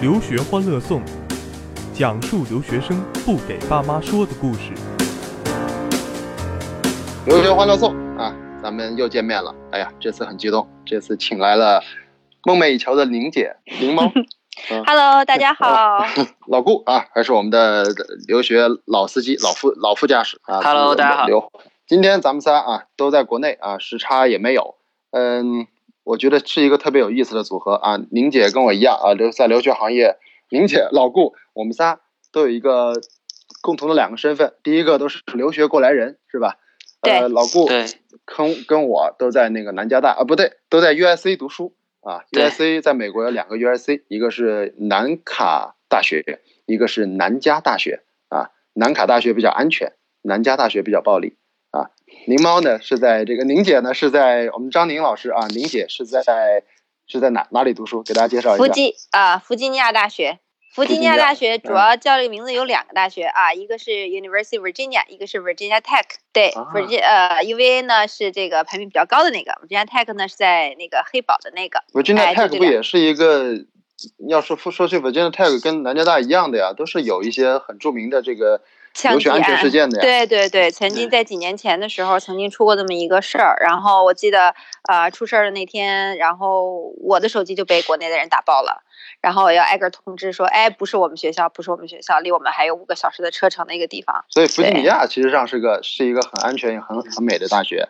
留学欢乐颂，讲述留学生不给爸妈说的故事。留学欢乐颂啊，咱们又见面了。哎呀，这次很激动，这次请来了梦寐以求的宁姐宁猫。嗯、Hello，大家好。老顾啊，还是我们的留学老司机、老副 老副驾驶啊。Hello，大家好。刘，今天咱们仨啊都在国内啊，时差也没有。嗯。我觉得是一个特别有意思的组合啊！宁姐跟我一样啊，留在留学行业。宁姐、老顾，我们仨都有一个共同的两个身份，第一个都是留学过来人，是吧？呃。老顾跟跟我都在那个南加大啊，不对，都在 U S C 读书啊。U S C 在美国有两个 U S C，一个是南卡大学，一个是南加大学啊。南卡大学比较安全，南加大学比较暴力。宁猫呢是在这个宁姐呢是在我们张宁老师啊，宁姐是在是在哪哪里读书？给大家介绍一下。弗吉啊，弗吉尼亚大学。弗吉尼亚大学主要叫这个名字有两个大学啊，一个是 University Virginia，一个是 Virginia Tech。对，Virginia 呃 UVA 呢是这个排名比较高的那个，Virginia Tech 呢是在那个黑堡的那个。Virginia Tech 不也是一个？要说说去 Virginia Tech 跟南加大一样的呀，都是有一些很著名的这个。枪击案事件的对对对，曾经在几年前的时候，曾经出过这么一个事儿。然后我记得，呃，出事儿的那天，然后我的手机就被国内的人打爆了，然后我要挨个通知说，哎，不是我们学校，不是我们学校，离我们还有五个小时的车程的一个地方。所以弗吉尼亚其实上是个是一个很安全也很很美的大学。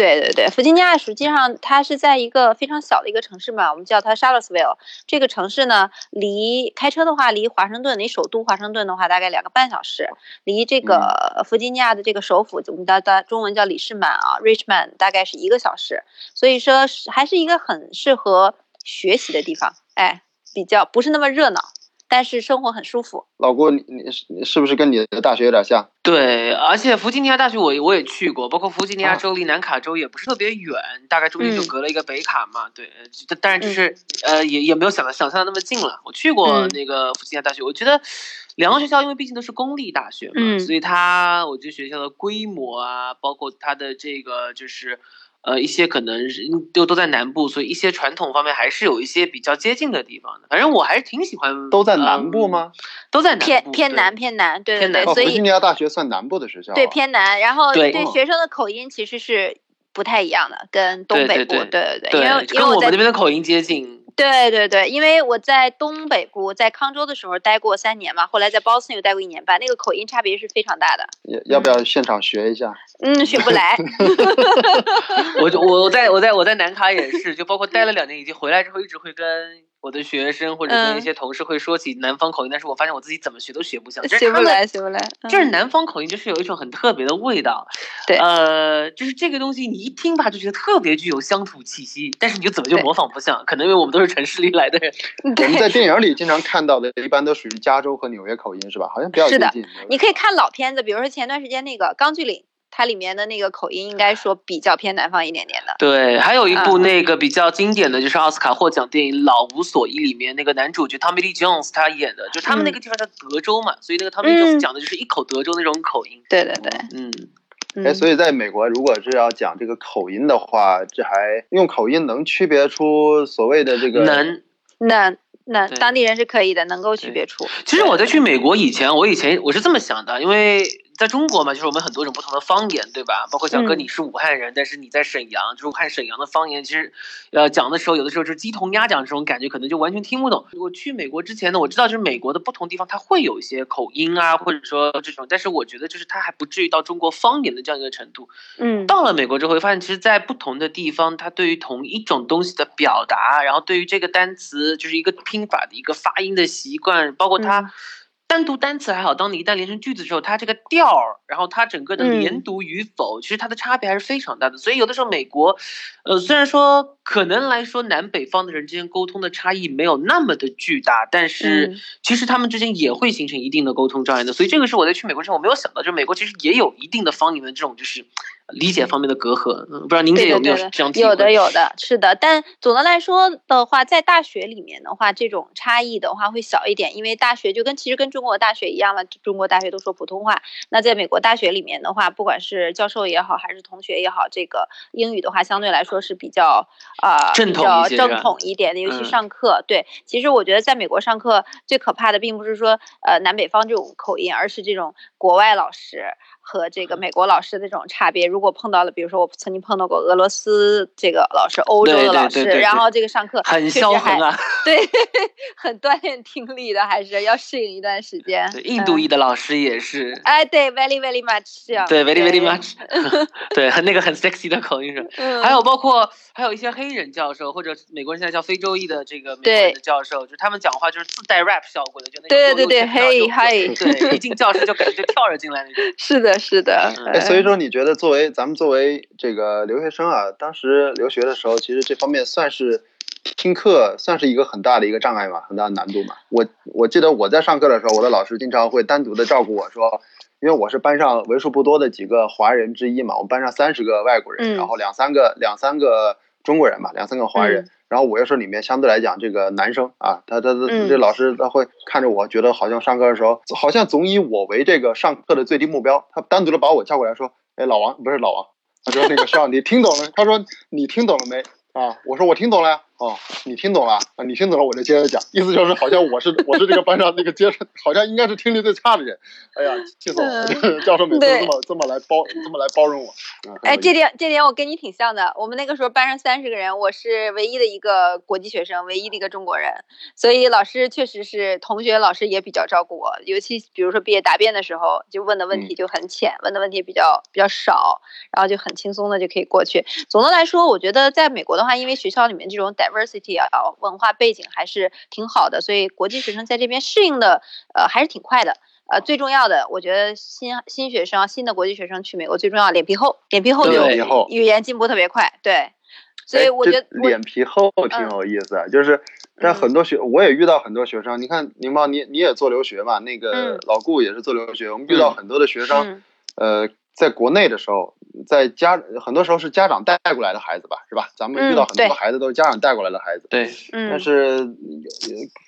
对对对，弗吉尼亚实际上它是在一个非常小的一个城市嘛，我们叫它 Charlottesville。这个城市呢，离开车的话，离华盛顿，离首都华盛顿的话，大概两个半小时。离这个弗吉尼亚的这个首府，我们叫它中文叫里士满啊，Richmond，大概是一个小时。所以说，还是一个很适合学习的地方。哎，比较不是那么热闹。但是生活很舒服。老郭，你你是是不是跟你的大学有点像？对，而且弗吉尼亚大学我我也去过，包括弗吉尼亚州离南卡州也不是特别远，大概中间就隔了一个北卡嘛。对，但是就是呃也也没有想的想象的那么近了。我去过那个弗吉尼亚大学，我觉得两个学校因为毕竟都是公立大学嘛，所以它我觉得学校的规模啊，包括它的这个就是。呃，一些可能都都在南部，所以一些传统方面还是有一些比较接近的地方的。反正我还是挺喜欢。都在南部吗？都在偏偏南偏南，对对对。所以弗吉尼亚大学算南部的学校。对，偏南。然后对学生的口音其实是不太一样的，跟东北部，对对对，因为因为我们那边的口音接近。对对对，因为我在东北部，在康州的时候待过三年嘛，后来在 Boston 又待过一年半，那个口音差别是非常大的。要要不要现场学一下？嗯，学不来。我我我在我在我在南卡也是，就包括待了两年，以及回来之后一直会跟。我的学生或者跟一些同事会说起南方口音，但是我发现我自己怎么学都学不像。学不来，学不来。就是南方口音，就是有一种很特别的味道。对，呃，就是这个东西，你一听吧就觉得特别具有乡土气息，但是你就怎么就模仿不像？可能因为我们都是城市里来的人。我们在电影里经常看到的，一般都属于加州和纽约口音，是吧？好像比较接近。你可以看老片子，比如说前段时间那个《钢锯岭》。它里面的那个口音应该说比较偏南方一点点的。对，还有一部那个比较经典的就是奥斯卡获奖电影《老无所依》里面那个男主角 Tommy Lee Jones 他演的，就他们那个地方叫德州嘛，所以那个 Tommy Lee Jones 讲的就是一口德州那种口音。对对对，嗯。哎，所以在美国，如果是要讲这个口音的话，这还用口音能区别出所谓的这个？能，能，能，当地人是可以的，能够区别出。其实我在去美国以前，我以前我是这么想的，因为。在中国嘛，就是我们很多种不同的方言，对吧？包括小哥你是武汉人，但是你在沈阳，就是武汉沈阳的方言，其实，呃，讲的时候有的时候就是鸡同鸭讲，这种感觉可能就完全听不懂。我去美国之前呢，我知道就是美国的不同地方它会有一些口音啊，或者说这种，但是我觉得就是它还不至于到中国方言的这样一个程度。嗯，到了美国之后，会发现其实，在不同的地方，它对于同一种东西的表达，然后对于这个单词就是一个拼法的一个发音的习惯，包括它。单独单词还好，当你一旦连成句子之后，它这个调儿，然后它整个的连读与否，其实它的差别还是非常大的。所以有的时候美国，呃，虽然说可能来说南北方的人之间沟通的差异没有那么的巨大，但是其实他们之间也会形成一定的沟通障碍的。所以这个是我在去美国之后我没有想到，就是美国其实也有一定的方言的这种就是。理解方面的隔阂。嗯，不知道您这有没有这样有的，有的，是的。但总的来说的话，在大学里面的话，这种差异的话会小一点，因为大学就跟其实跟中国大学一样了，中国大学都说普通话。那在美国大学里面的话，不管是教授也好，还是同学也好，这个英语的话相对来说是比较啊比较正统一点的，尤其上课。对，其实我觉得在美国上课最可怕的，并不是说呃南北方这种口音，而是这种国外老师。和这个美国老师的这种差别，如果碰到了，比如说我曾经碰到过俄罗斯这个老师、欧洲的老师，然后这个上课很嚣张啊，对，很锻炼听力的，还是要适应一段时间。印度裔的老师也是，哎，对，very very much，这样对，very very much，对，很那个很 sexy 的口音是，还有包括还有一些黑人教授或者美国人现在叫非洲裔的这个美国人的教授，就他们讲话就是自带 rap 效果的，就那种对对对，嘿嘿，对，一进教室就感觉就跳着进来那种。是的。是的，哎，所以说你觉得作为咱们作为这个留学生啊，当时留学的时候，其实这方面算是听课算是一个很大的一个障碍嘛，很大的难度嘛。我我记得我在上课的时候，我的老师经常会单独的照顾我说，因为我是班上为数不多的几个华人之一嘛，我们班上三十个外国人，然后两三个两三个中国人嘛，两三个华人。然后我又是里面相对来讲这个男生啊，他他他这老师他会看着我，觉得好像上课的时候好像总以我为这个上课的最低目标。他单独的把我叫过来说：“哎，老王不是老王，他说那个少，你听懂了？他说你听懂了没？啊，我说我听懂了呀。”哦，你听懂了啊？你听懂了，我就接着讲，意思就是好像我是我是这个班上那个接好像应该是听力最差的人。哎呀，气死我了！教授每次这么这么来包这么来包容我。哎，这点这点我跟你挺像的。我们那个时候班上三十个人，我是唯一的一个国际学生，唯一的一个中国人，所以老师确实是同学，老师也比较照顾我。尤其比如说毕业答辩的时候，就问的问题就很浅，问的问题比较比较少，然后就很轻松的就可以过去。总的来说，我觉得在美国的话，因为学校里面这种 diversity 啊，文化背景还是挺好的，所以国际学生在这边适应的呃还是挺快的。呃，最重要的，我觉得新新学生、新的国际学生去美国最重要脸皮厚，脸皮厚就语言进步特别快。对，所以我觉得脸皮厚挺有意思，就是但很多学我也遇到很多学生，你看宁猫你你也做留学嘛，那个老顾也是做留学，我们遇到很多的学生，呃。在国内的时候，在家很多时候是家长带过来的孩子吧，是吧？咱们遇到很多孩子都是家长带过来的孩子。对，但是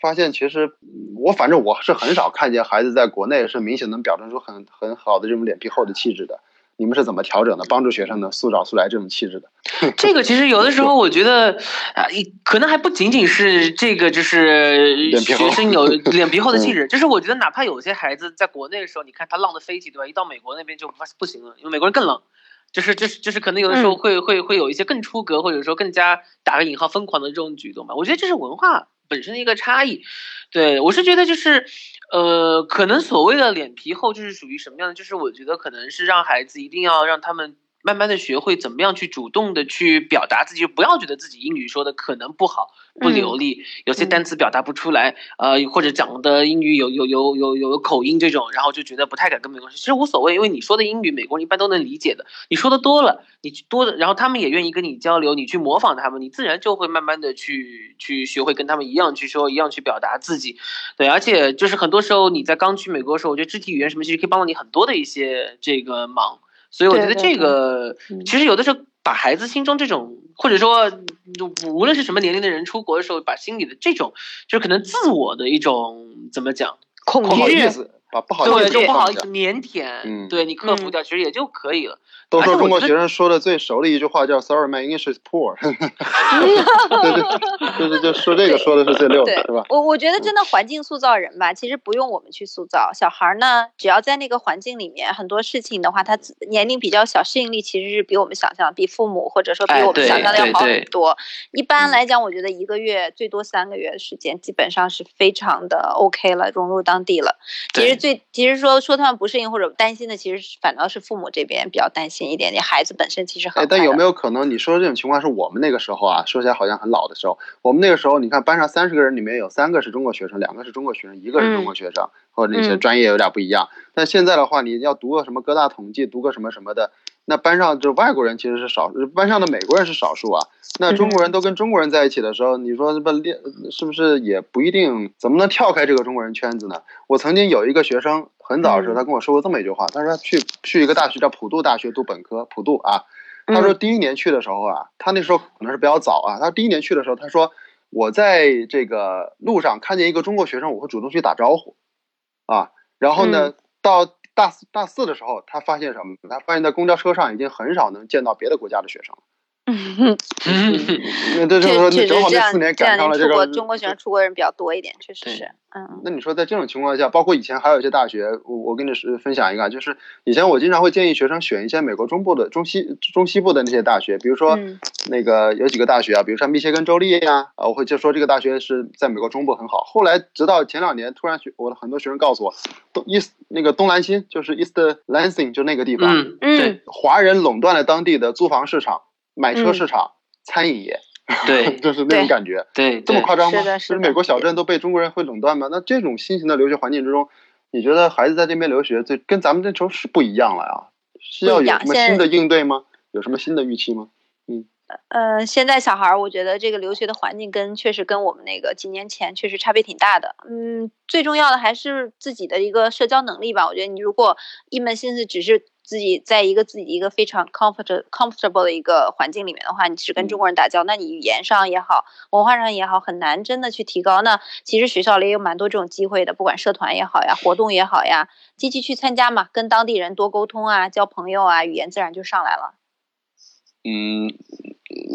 发现其实我反正我是很少看见孩子在国内是明显能表现出很很好的这种脸皮厚的气质的。你们是怎么调整的，帮助学生呢塑造出来这种气质的？这个其实有的时候我觉得啊，可能还不仅仅是这个，就是学生有 脸皮厚的气质，就是我觉得哪怕有些孩子在国内的时候，你看他浪的飞起，对吧？一到美国那边就不不行了，因为美国人更冷，就是就是就是可能有的时候会会会有一些更出格，或者说更加打个引号疯狂的这种举动吧。我觉得这是文化本身的一个差异。对我是觉得就是。呃，可能所谓的脸皮厚就是属于什么样的？就是我觉得可能是让孩子一定要让他们。慢慢的学会怎么样去主动的去表达自己，不要觉得自己英语说的可能不好、不流利，有些单词表达不出来，呃，或者讲的英语有有有有有口音这种，然后就觉得不太敢跟美国人。其实无所谓，因为你说的英语，美国人一般都能理解的。你说的多了，你多的，然后他们也愿意跟你交流，你去模仿他们，你自然就会慢慢的去去学会跟他们一样去说，一样去表达自己。对，而且就是很多时候你在刚去美国的时候，我觉得肢体语言什么其实可以帮到你很多的一些这个忙。所以我觉得这个其实有的时候把孩子心中这种，或者说无论是什么年龄的人出国的时候，把心里的这种就是可能自我的一种怎么讲恐惧，不好意思，对，不好意思，腼腆，对你克服掉，其实也就可以了。都说中国学生说的最熟的一句话叫 “Sorry, my English is poor”，对 对，就是就说这个说的是最溜的，是吧？我我觉得真的环境塑造人吧，其实不用我们去塑造。小孩呢，只要在那个环境里面，很多事情的话，他年龄比较小，适应力其实是比我们想象，比父母或者说比我们想象的要好很多。一般来讲，我觉得一个月最多三个月的时间，基本上是非常的 OK 了，融入当地了。其实最其实说说他们不适应或者担心的，其实反倒是父母这边比较担心。一点点，孩子本身其实很。但有没有可能你说的这种情况是我们那个时候啊？说起来好像很老的时候，我们那个时候，你看班上三十个人里面有三个是中国学生，两个是中国学生，一个是中国学生，或者那些专业有点不一样。但现在的话，你要读个什么各大统计，读个什么什么的，那班上就外国人其实是少，班上的美国人是少数啊。那中国人都跟中国人在一起的时候，你说不练是不是也不一定？怎么能跳开这个中国人圈子呢？我曾经有一个学生，很早的时候他跟我说过这么一句话，他说他去去一个大学叫普渡大学读本科，普渡啊。他说第一年去的时候啊，他那时候可能是比较早啊。他第一年去的时候，他说我在这个路上看见一个中国学生，我会主动去打招呼，啊，然后呢到。大四大四的时候，他发现什么？他发现，在公交车上已经很少能见到别的国家的学生了。嗯，那这就是说，你正好那四年赶上了这个中国学生出国人比较多一点，确实是。嗯，那你说在这种情况下，包括以前还有一些大学，我我跟你是分享一个，就是以前我经常会建议学生选一些美国中部的中西中西部的那些大学，比如说那个有几个大学啊，比如说密歇根州立呀，啊，我会就说这个大学是在美国中部很好。后来直到前两年，突然学我的很多学生告诉我，东 East 那个东兰新就是 East Lansing 就那个地方，嗯嗯，华人垄断了当地的租房市场。买车市场、餐饮业，对，就是那种感觉，对，这么夸张吗？是的，是美国小镇都被中国人会垄断吗？那这种新型的留学环境之中，你觉得孩子在这边留学，这跟咱们那时候是不一样了呀？是要有什么新的应对吗？有什么新的预期吗？嗯，呃，现在小孩儿，我觉得这个留学的环境跟确实跟我们那个几年前确实差别挺大的。嗯，最重要的还是自己的一个社交能力吧。我觉得你如果一门心思只是。自己在一个自己一个非常 comfort comfortable 的一个环境里面的话，你只跟中国人打交，那你语言上也好，文化上也好，很难真的去提高。那其实学校里也有蛮多这种机会的，不管社团也好呀，活动也好呀，积极去参加嘛，跟当地人多沟通啊，交朋友啊，语言自然就上来了。嗯，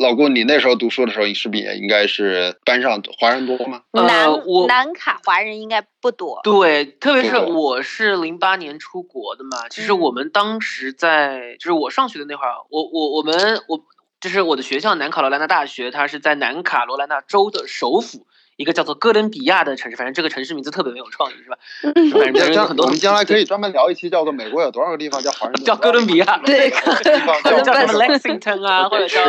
老顾，你那时候读书的时候，你是不是也应该是班上华人多吗？南南卡华人应该不多。对，特别是我是零八年出国的嘛，其实我们当时在，就是我上学的那会儿，我我我们我就是我的学校南卡罗来纳大学，它是在南卡罗来纳州的首府。一个叫做哥伦比亚的城市，反正这个城市名字特别没有创意，是吧？反正很多。我们将来可以专门聊一期，叫做美国有多少个地方叫华人？叫哥伦比亚，对，地方叫叫什么 Lexington 啊，或者叫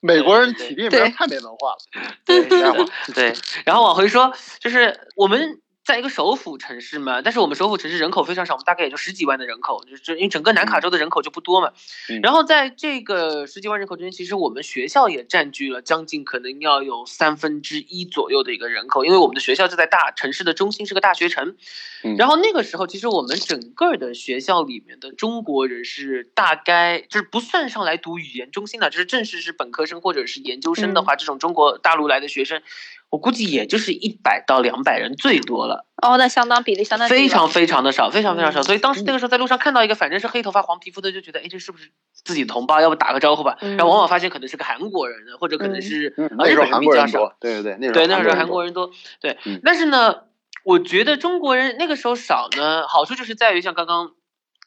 美国人起地名太没文化了。对，对。然后往回说，就是我们。在一个首府城市嘛，但是我们首府城市人口非常少，我们大概也就十几万的人口，就是因为整个南卡州的人口就不多嘛。然后在这个十几万人口之间，其实我们学校也占据了将近可能要有三分之一左右的一个人口，因为我们的学校就在大城市的中心，是个大学城。然后那个时候，其实我们整个的学校里面的中国人是大概就是不算上来读语言中心的，就是正式是本科生或者是研究生的话，这种中国大陆来的学生。我估计也就是一百到两百人最多了。哦，那相当比例相当非常非常的少，非常非常少。所以当时那个时候在路上看到一个反正是黑头发黄皮肤的，就觉得哎，这是不是自己同胞？要不打个招呼吧。然后往往发现可能是个韩国人，或者可能是那时候韩国人多。对对对，对那时候韩国人多。对，但是呢，我觉得中国人那个时候少呢，好处就是在于像刚刚。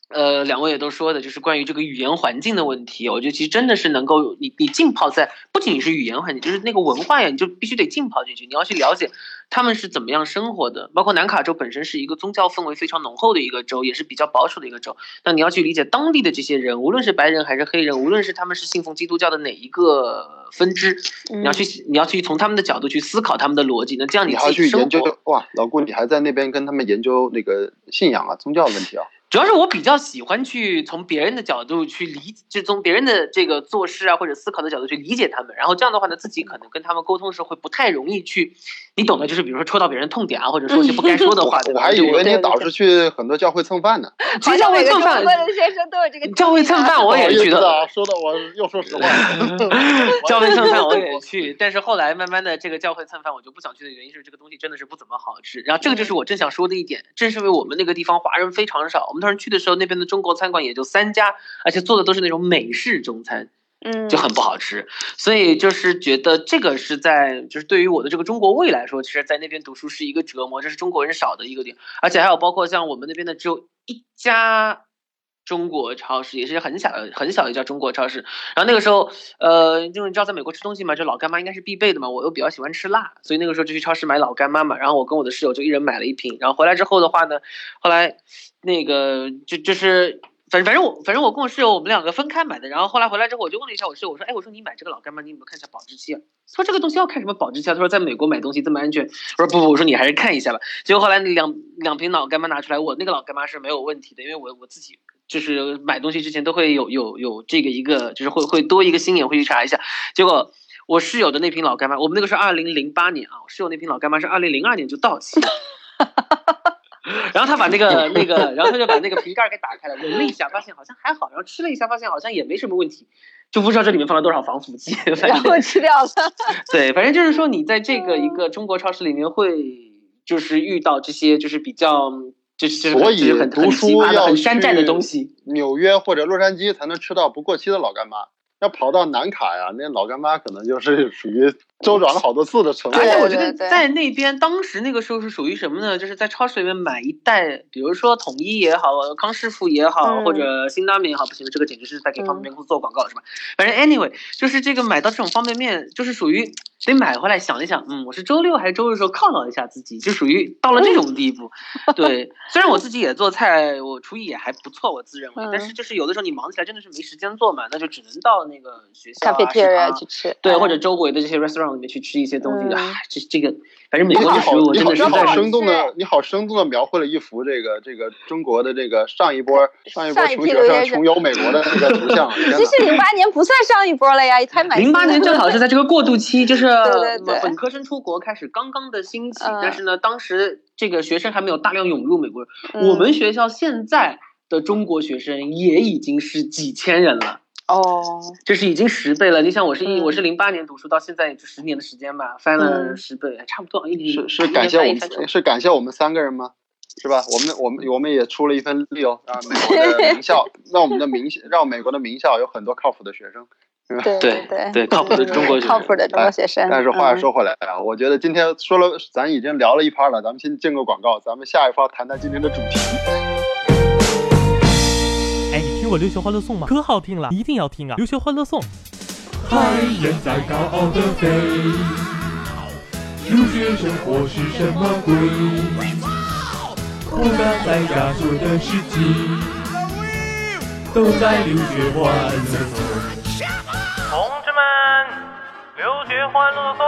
呃，两位也都说的，就是关于这个语言环境的问题。我觉得其实真的是能够你你浸泡在，不仅仅是语言环境，就是那个文化呀，你就必须得浸泡进去。你要去了解他们是怎么样生活的。包括南卡州本身是一个宗教氛围非常浓厚的一个州，也是比较保守的一个州。那你要去理解当地的这些人，无论是白人还是黑人，无论是他们是信奉基督教的哪一个分支，你要去你要去从他们的角度去思考他们的逻辑。那这样你还要去研究哇，老顾，你还在那边跟他们研究那个信仰啊、宗教的问题啊？主要是我比较喜欢去从别人的角度去理，就从别人的这个做事啊或者思考的角度去理解他们，然后这样的话呢，自己可能跟他们沟通的时候会不太容易去，你懂的，就是比如说戳到别人痛点啊，或者说些不该说的话。我还以为你导师去很多教会蹭饭呢。教会蹭饭，学生都有这个。教会蹭饭我也去的。说的我又说实话。教会蹭饭我也去，但是后来慢慢的这个教会蹭饭我就不想去的原因是这个东西真的是不怎么好吃。然后这个就是我正想说的一点，正是因为我们那个地方华人非常少，我们当时去的时候那边。的中国餐馆也就三家，而且做的都是那种美式中餐，嗯，就很不好吃。所以就是觉得这个是在，就是对于我的这个中国胃来说，其实，在那边读书是一个折磨。这是中国人少的一个点，而且还有包括像我们那边的只有一家中国超市，也是很小很小的一家中国超市。然后那个时候，呃，因为你知道在美国吃东西嘛，就老干妈应该是必备的嘛。我又比较喜欢吃辣，所以那个时候就去超市买老干妈嘛。然后我跟我的室友就一人买了一瓶。然后回来之后的话呢，后来。那个就就是，反正反正我反正我跟我室友我们两个分开买的，然后后来回来之后我就问了一下我室友，我说哎我说你买这个老干妈你有没有看一下保质期啊？他说这个东西要看什么保质期啊？他说在美国买东西这么安全？我说不不，我说你还是看一下吧。结果后来两两瓶老干妈拿出来，我那个老干妈是没有问题的，因为我我自己就是买东西之前都会有有有这个一个，就是会会多一个心眼会去查一下。结果我室友的那瓶老干妈，我们那个是二零零八年啊，我室友那瓶老干妈是二零零二年就到期了。然后他把那个那个，然后他就把那个瓶盖给打开了，闻了一下，发现好像还好，然后吃了一下，发现好像也没什么问题，就不知道这里面放了多少防腐剂，然后吃掉了。对，反正就是说你在这个一个中国超市里面会就是遇到这些就是比较就是所以很读书要很山寨的东西，纽约或者洛杉矶才能吃到不过期的老干妈。要跑到南卡呀，那老干妈可能就是属于周转了好多次的。而且我觉得在那边，当时那个时候是属于什么呢？就是在超市里面买一袋，比如说统一也好，康师傅也好，或者辛拉面也好，不行，这个简直是在给方便面公司做广告是吧？反正 anyway，就是这个买到这种方便面，就是属于得买回来想一想，嗯，我是周六还是周日时候犒劳一下自己，就属于到了这种地步。对，虽然我自己也做菜，我厨艺也还不错，我自认为，但是就是有的时候你忙起来真的是没时间做嘛，那就只能到那个学校啊、食堂去吃，对，或者周围的这些 restaurant 里面去吃一些东西啊。这这个，反正美国的食物真的是好生动的，你好生动的描绘了一幅这个这个中国的这个上一波上一波穷学生穷游美国的这个图像。其实零八年不算上一波了呀，才买。零八年正好是在这个过渡 期，就是本科生出国开始刚刚的兴起，但是呢，当时这个学生还没有大量涌入美国。我们学校现在的中国学生也已经是几千人了。哦，就是已经十倍了。你想，我是一我是零八年读书，到现在也就十年的时间吧，翻了十倍，差不多一年。是是感谢我们，是感谢我们三个人吗？是吧？我们我们我们也出了一份力哦，让，美国的名校，让我们的名让美国的名校有很多靠谱的学生，对对对，靠谱的中国 靠谱的中国学生。但是话又说回来啊，我觉得今天说了，咱已经聊了一趴了，咱们先进个广告，咱们下一趴谈谈今天的主题。听过《留学欢乐颂》吗？可好听了，一定要听啊！《留学欢乐颂》。海人在高傲的飞，留学生活是什么鬼？不敢在加速的世纪，都在留学欢乐颂。同志们，留学欢乐颂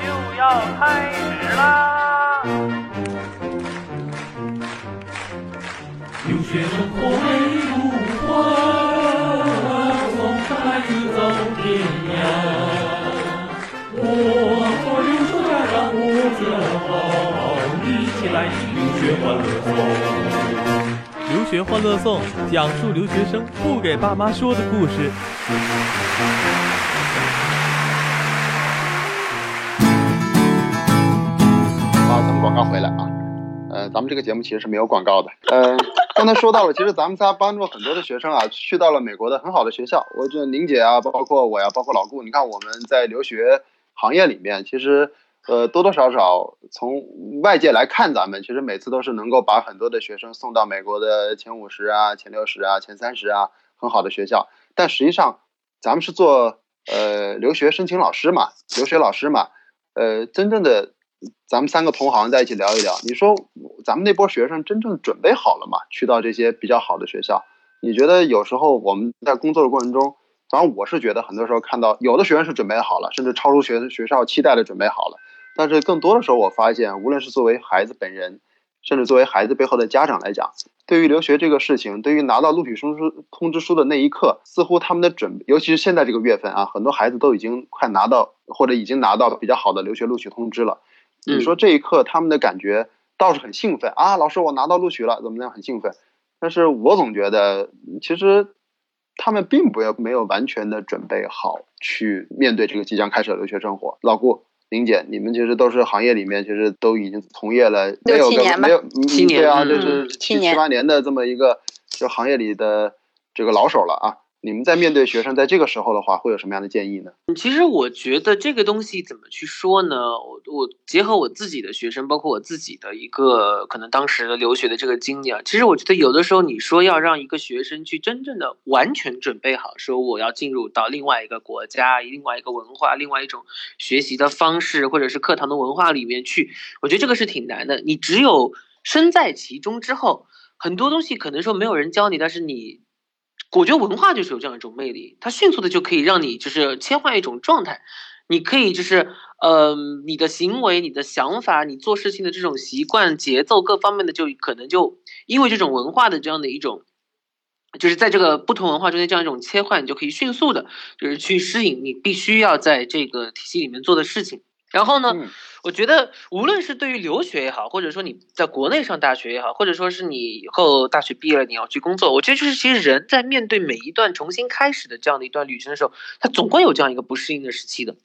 就要开始啦！留学生活留学欢乐颂讲述留学生不给爸妈说的故事。好，咱们广告回来啊。呃，咱们这个节目其实是没有广告的。呃，刚才说到了，其实咱们仨帮助很多的学生啊，去到了美国的很好的学校。我觉得宁姐啊，包括我呀，包括老顾，你看我们在留学行业里面，其实呃多多少少从外界来看，咱们其实每次都是能够把很多的学生送到美国的前五十啊、前六十啊、前三十啊很好的学校。但实际上，咱们是做呃留学申请老师嘛，留学老师嘛，呃真正的。咱们三个同行在一起聊一聊，你说咱们那波学生真正准备好了吗？去到这些比较好的学校，你觉得有时候我们在工作的过程中，反正我是觉得很多时候看到有的学生是准备好了，甚至超出学学校期待的准备好了，但是更多的时候我发现，无论是作为孩子本人，甚至作为孩子背后的家长来讲，对于留学这个事情，对于拿到录取通知通知书的那一刻，似乎他们的准，尤其是现在这个月份啊，很多孩子都已经快拿到或者已经拿到比较好的留学录取通知了。你说这一刻他们的感觉倒是很兴奋啊，老师我拿到录取了，怎么样很兴奋？但是我总觉得其实他们并不要没有完全的准备好去面对这个即将开始的留学生活。老顾、林姐，你们其实都是行业里面其实都已经从业了没有个没有七年对啊，就是七七八年的这么一个就行业里的这个老手了啊。你们在面对学生在这个时候的话，会有什么样的建议呢？其实我觉得这个东西怎么去说呢？我我结合我自己的学生，包括我自己的一个可能当时的留学的这个经历啊，其实我觉得有的时候你说要让一个学生去真正的完全准备好，说我要进入到另外一个国家、另外一个文化、另外一种学习的方式，或者是课堂的文化里面去，我觉得这个是挺难的。你只有身在其中之后，很多东西可能说没有人教你，但是你。我觉得文化就是有这样一种魅力，它迅速的就可以让你就是切换一种状态，你可以就是，呃，你的行为、你的想法、你做事情的这种习惯、节奏各方面的，就可能就因为这种文化的这样的一种就是在这个不同文化中间这样一种切换，你就可以迅速的，就是去适应你必须要在这个体系里面做的事情。然后呢，我觉得无论是对于留学也好，或者说你在国内上大学也好，或者说是你以后大学毕业了你要去工作，我觉得就是其实人在面对每一段重新开始的这样的一段旅程的时候，他总会有这样一个不适应的时期的。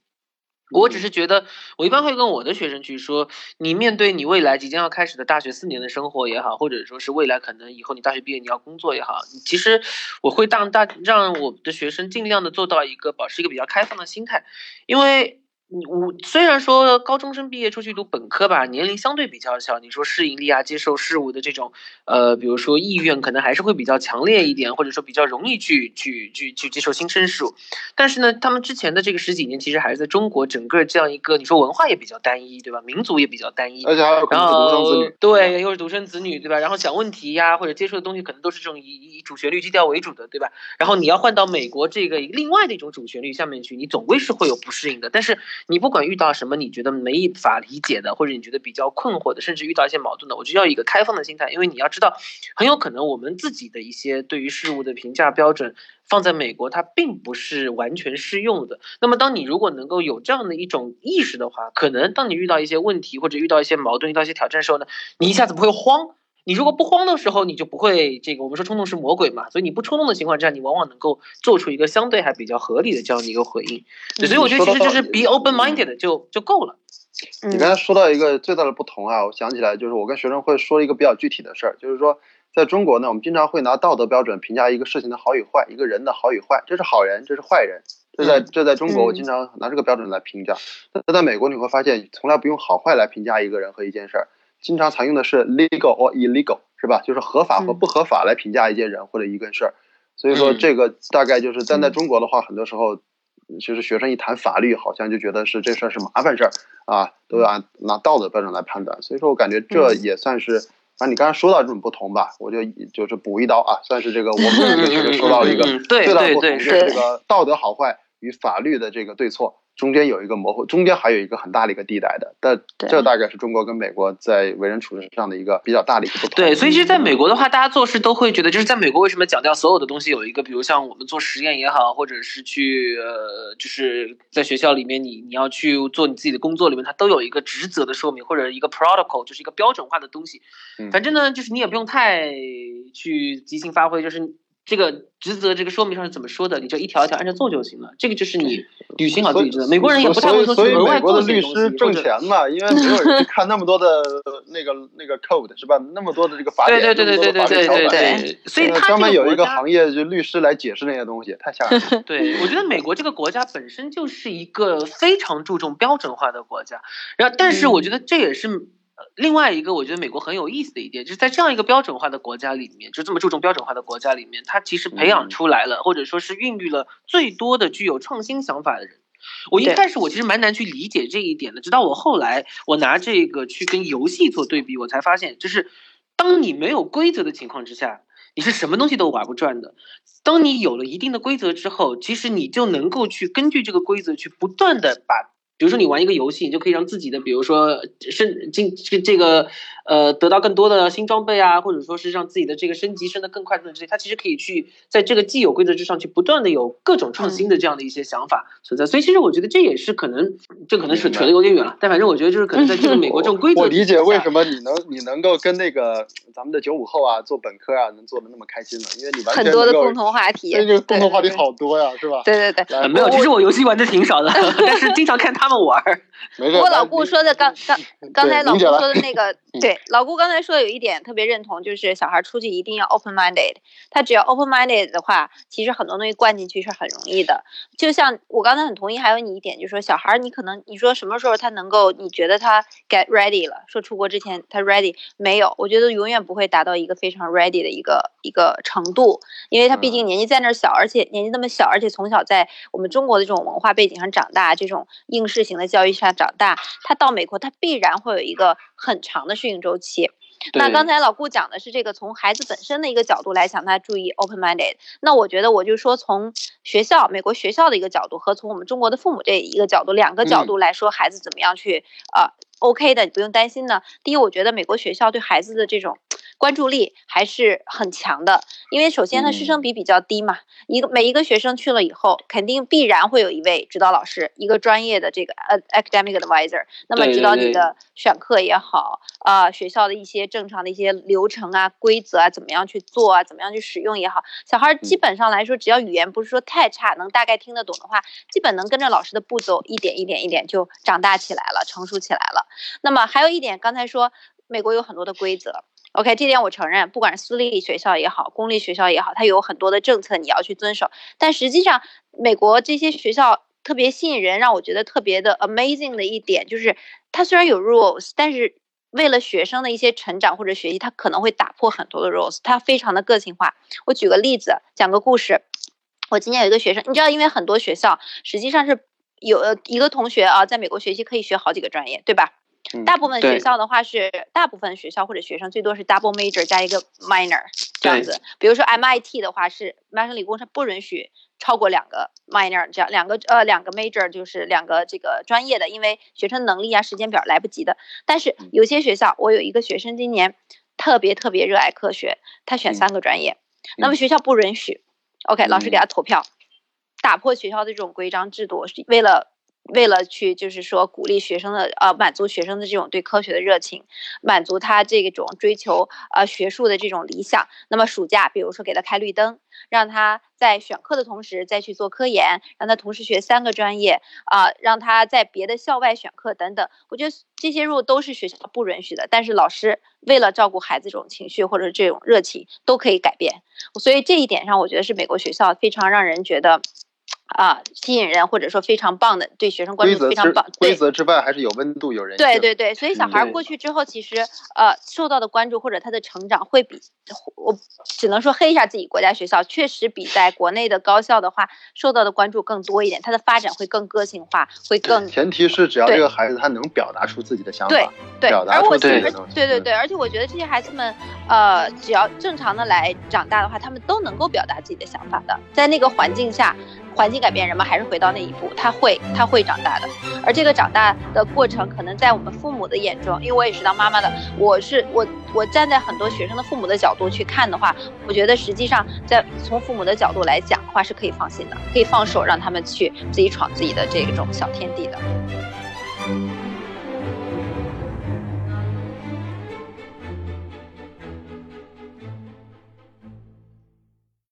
我只是觉得，我一般会跟我的学生去说，你面对你未来即将要开始的大学四年的生活也好，或者说是未来可能以后你大学毕业你要工作也好，其实我会让大让我的学生尽量的做到一个保持一个比较开放的心态，因为。你我虽然说高中生毕业出去读本科吧，年龄相对比较小，你说适应力啊、接受事物的这种，呃，比如说意愿可能还是会比较强烈一点，或者说比较容易去去去去接受新生事物。但是呢，他们之前的这个十几年，其实还是在中国整个这样一个，你说文化也比较单一，对吧？民族也比较单一，而且还有可然能独生子女，对，又是独生子女，对吧？然后想问题呀，或者接触的东西可能都是这种以以主旋律基调为主的，对吧？然后你要换到美国这个另外的一种主旋律下面去，你总归是会有不适应的。但是你不管遇到什么你觉得没法理解的，或者你觉得比较困惑的，甚至遇到一些矛盾的，我就要一个开放的心态，因为你要知道，很有可能我们自己的一些对于事物的评价标准。放在美国，它并不是完全适用的。那么，当你如果能够有这样的一种意识的话，可能当你遇到一些问题或者遇到一些矛盾、遇到一些挑战的时候呢，你一下子不会慌。你如果不慌的时候，你就不会这个我们说冲动是魔鬼嘛，所以你不冲动的情况之下，你往往能够做出一个相对还比较合理的这样的一个回应。对所以我觉得其实就是 be open minded 就就够了。你刚才说到一个最大的不同啊，我想起来就是我跟学生会说一个比较具体的事儿，就是说在中国呢，我们经常会拿道德标准评价一个事情的好与坏，一个人的好与坏，这是好人，这是坏人，这在这在中国我经常拿这个标准来评价。那在美国你会发现，从来不用好坏来评价一个人和一件事儿，经常采用的是 legal or illegal，是吧？就是合法和不合法来评价一件人或者一个事儿。所以说嗯这个大概就是但在中国的话，很多时候。其实学生一谈法律，好像就觉得是这事儿是麻烦事儿啊，都要按拿道德标准来判断。所以说我感觉这也算是，反正你刚才说到这种不同吧，我就就是补一刀啊，算是这个我们这个学生说到了一个最大的不同，是这个道德好坏与法律的这个对错中间有一个模糊，中间还有一个很大的一个地带的。但这大概是中国跟美国在为人处事上的一个比较大的一个不同。对，所以其实在美国的话，大家做事都会觉得，就是在美国为什么讲掉所有的东西有一个，比如像我们做实验也好，或者是去呃，就是在学校里面你你要去做你自己的工作里面，它都有一个职责的说明或者一个 protocol，就是一个标准化的东西。嗯反正呢，就是你也不用太去即兴发挥，就是。这个职责这个说明上是怎么说的，你就一条一条按照做就行了。这个就是你履行好自己职责。美国人也不太会说去所以所以额外美国的律师挣钱嘛，因为没有人去看那么多的那个那个 code 是吧？那么多的这个法典，对对对对对对对对那么多的法律条款对，所以呃他专门有一个行业就律师来解释那些东西，太吓人了。对，我觉得美国这个国家本身就是一个非常注重标准化的国家，然后但是我觉得这也是。呃另外一个我觉得美国很有意思的一点，就是在这样一个标准化的国家里面，就这么注重标准化的国家里面，它其实培养嗯出来了，或者说是孕育了最多的具有创新想法的人。我一对开始我其实蛮难去理解这一点的，直到我后来我拿这个去跟游戏做对比，我才发现，就是当你没有规则的情况之下，你是什么东西都玩不转的。当你有了一定的规则之后，其实你就能够去根据这个规则去不断的把。比如说你玩一个游戏，你就可以让自己的，比如说升进这这个呃得到更多的新装备啊，或者说是让自己的这个升级升得更快等等这些，它其实可以去在这个既有规则之上去不断的有各种创新的这样的一些想法存在。所以其实我觉得这也是可能，这可能是扯得有点远了，但反正我觉得就是可能在这个美国这种规则我理解为什么。你能你能够跟那个咱们的九五后啊做本科啊能做的那么开心呢？因为你完全很多的共同话题，这个共同话题好多呀，是吧？对对对。没有，其实我游戏玩的挺少的，但是经常看他们玩儿。不过老顾说的刚刚刚才老顾说的那个，对老顾刚才说有一点特别认同，就是小孩出去一定要 open minded。他只要 open minded 的话，其实很多东西灌进去是很容易的。就像我刚才很同意，还有你一点，就是说小孩你可能你说什么时候他能够，你觉得他 get ready 了，说出国之前他 ready 没有？我觉得永远不会达到一个非常 ready 的一个一个程度，因为他毕竟年纪在那儿小，而且年纪那么小，而且从小在我们中国的这种文化背景上长大，这种应试型的教育下长大，他到美国他必然会有一个很长的适应周期。那刚才老顾讲的是这个从孩子本身的一个角度来讲，他注意 open minded。那我觉得我就说从学校美国学校的一个角度和从我们中国的父母这一个角度，两个角度来说孩子怎么样去呃 OK 的，你不用担心呢。第一，我觉得美国学校对孩子的这种关注力还是很强的。因为首先它师生比比较低嘛，一个每一个学生去了以后，肯定必然会有一位指导老师，一个专业的这个呃 academic advisor，那么指导你的选课也好，啊、学校的一些正常的一些流程啊、规则啊，怎么样去做啊，怎么样去使用也好，小孩儿基本上来说，只要语言不是说太差，能大概听得懂的话，基本能跟着老师的步骤一点一点一点就长大起来了，成熟起来了。那么还有一点，刚才说美国有很多的规则。OK，这点我承认，不管是私立学校也好，公立学校也好，它有很多的政策你要去遵守。但实际上，美国这些学校特别吸引人，让我觉得特别的 amazing 的一点就是，它虽然有 rules，但是为了学生的一些成长或者学习，它可能会打破很多的 rules，它非常的个性化。我举个例子，讲个故事。我今年有一个学生，你知道，因为很多学校实际上是有呃一个同学啊，在美国学习可以学好几个专业，对吧？嗯大部分学校的话是，大部分学校或者学生最多是 double major 加一个 minor 这样子。比如说 MIT 的话是麻省理工是不允许超过两个 minor 这样两个呃两个 major 就是两个这个专业的，因为学生能力啊时间表来不及的。但是有些学校，我有一个学生今年特别特别热爱科学，他选嗯三个专业，那么学校不允许。OK，老师给他投票，打破学校的这种规章制度，是为了为了去就是说鼓励学生的呃满足学生的这种对科学的热情，满足他这种追求呃学术的这种理想。那么暑假比如说给他开绿灯，让他在选课的同时再去做科研，让他同时学三个专业啊、让他在别的校外选课等等。我觉得这些如果都是学校不允许的，但是老师为了照顾孩子这种情绪或者这种热情都可以改变。所以这一点上，我觉得是美国学校非常让人觉得。啊，吸引人或者说非常棒的，对学生关注非常棒，规则之外还是有温度有人性。对对对，所以小孩儿过去之后，其实呃受到的关注或者他的成长会比我只能说黑一下自己国家学校，确实比在国内的高校的话受到的关注更多一点，他的发展会更个性化，会更前提是只要这个孩子他能表达出自己的想法，对。表达出自己的东西。嗯对对对，而且我觉得这些孩子们呃只要正常的来长大的话，他们都能够表达自己的想法的，在那个环境下。环境改变人们，还是回到那一步，他会他会长大的，而这个长大的过程，可能在我们父母的眼中，因为我也是当妈妈的，我是我我站在很多学生的父母的角度去看的话，我觉得实际上在从父母的角度来讲的话，是可以放心的，可以放手让他们去自己闯自己的这种小天地的。